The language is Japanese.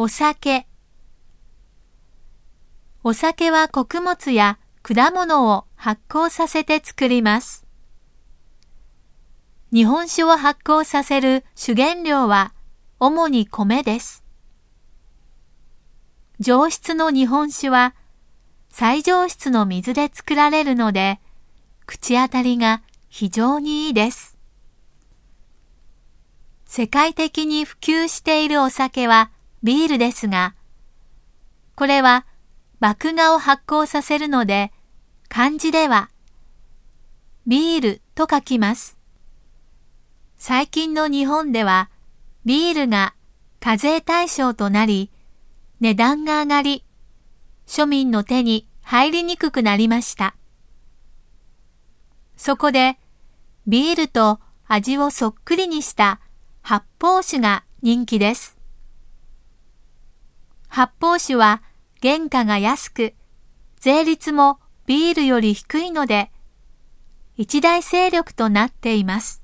お酒お酒は穀物や果物を発酵させて作ります。日本酒を発酵させる主原料は主に米です。上質の日本酒は最上質の水で作られるので口当たりが非常にいいです。世界的に普及しているお酒はビールですが、これは麦芽を発酵させるので漢字ではビールと書きます。最近の日本ではビールが課税対象となり、値段が上がり、庶民の手に入りにくくなりました。そこで、ビールと味をそっくりにした発泡酒が人気です。発泡酒は原価が安く、税率もビールより低いので、一大勢力となっています。